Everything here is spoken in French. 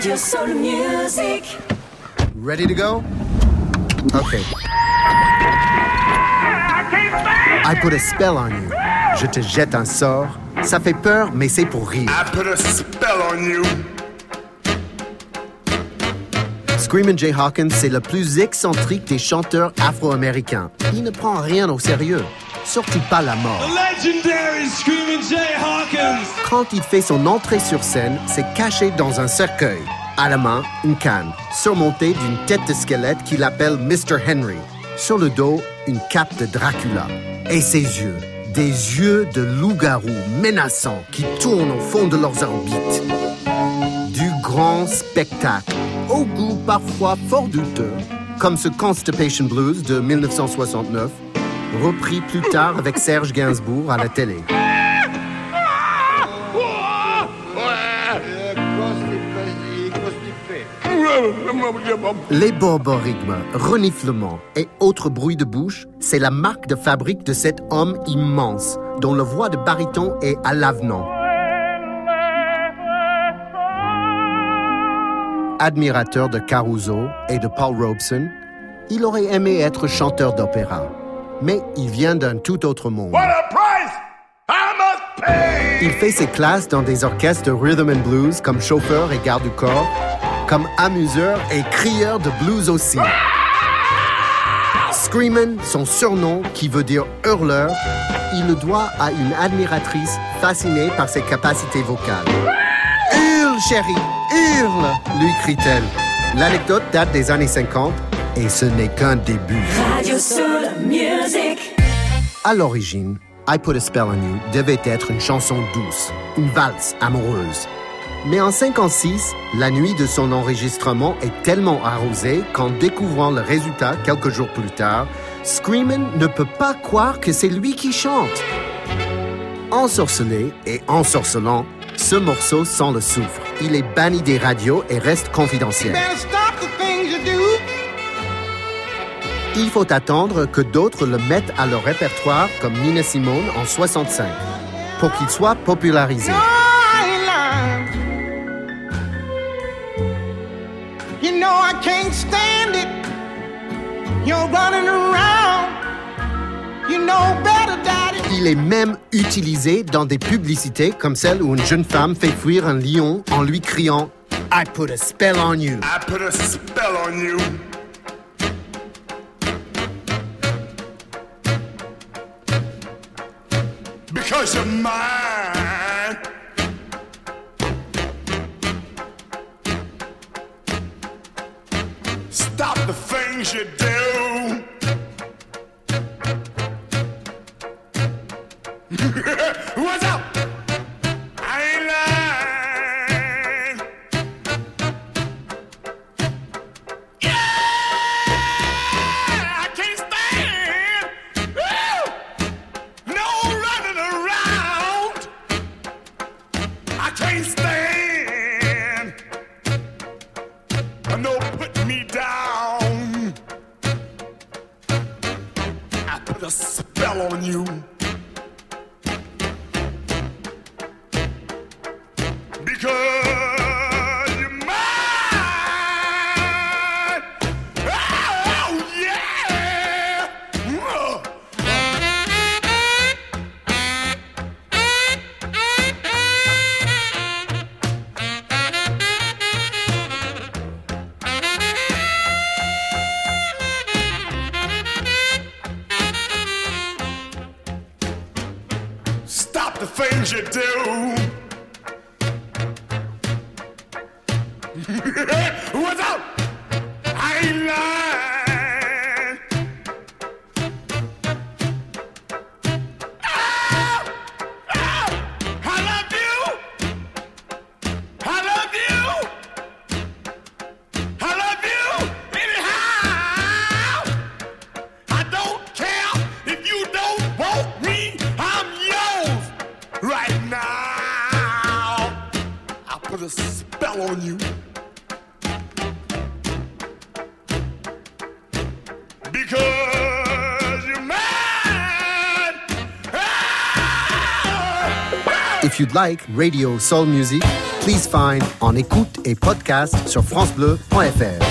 Radio Soul Music. Ready to go? Okay. I put a spell on you. Je te jette un sort. Ça fait peur, mais c'est pour rire. I put a spell on you. Screamin' Jay Hawkins, c'est le plus excentrique des chanteurs afro-américains. Il ne prend rien au sérieux, surtout pas la mort. legendary Screaming Jay Hawkins. Quand il fait son entrée sur scène, c'est caché dans un cercueil. À la main, une canne, surmontée d'une tête de squelette qu'il appelle Mr. Henry. Sur le dos, une cape de Dracula. Et ses yeux, des yeux de loup-garou menaçants qui tournent au fond de leurs orbites. Du grand spectacle, au goût parfois fort douteux, comme ce Constipation Blues de 1969, repris plus tard avec Serge Gainsbourg à la télé. Les borborigmes, reniflements et autres bruits de bouche, c'est la marque de fabrique de cet homme immense, dont la voix de baryton est à l'avenant. Admirateur de Caruso et de Paul Robeson, il aurait aimé être chanteur d'opéra. Mais il vient d'un tout autre monde. What a price I must pay. Il fait ses classes dans des orchestres de rhythm and blues comme chauffeur et garde du corps, comme amuseur et crieur de blues aussi. Screamin', son surnom qui veut dire hurleur, il le doit à une admiratrice fascinée par ses capacités vocales. Hurle, chérie, hurle, lui crie-t-elle. L'anecdote date des années 50 et ce n'est qu'un début. Radio Soul Music. À l'origine, I Put a Spell on You devait être une chanson douce, une valse amoureuse. Mais en 56, la nuit de son enregistrement est tellement arrosée qu'en découvrant le résultat quelques jours plus tard, Screamin' ne peut pas croire que c'est lui qui chante. Ensorcelé et ensorcelant, ce morceau sent le soufre. Il est banni des radios et reste confidentiel. Il faut attendre que d'autres le mettent à leur répertoire comme Nina Simone en 65 pour qu'il soit popularisé. You know I can't stand it. You're running around. You know better, Daddy. Il est même utilisé dans des publicités comme celle où une jeune femme fait fuir un lion en lui criant I put a spell on you. I put a spell on you. Because you're mine. Stop the things you do. What's up? I ain't lying. Yeah, I can't stand. Woo! No running around. I can't stand. No putting me down. I put a spell on you. Oh, the things you do. On you. If you'd like radio soul music, Please find en écoute et podcast sur francebleu.fr.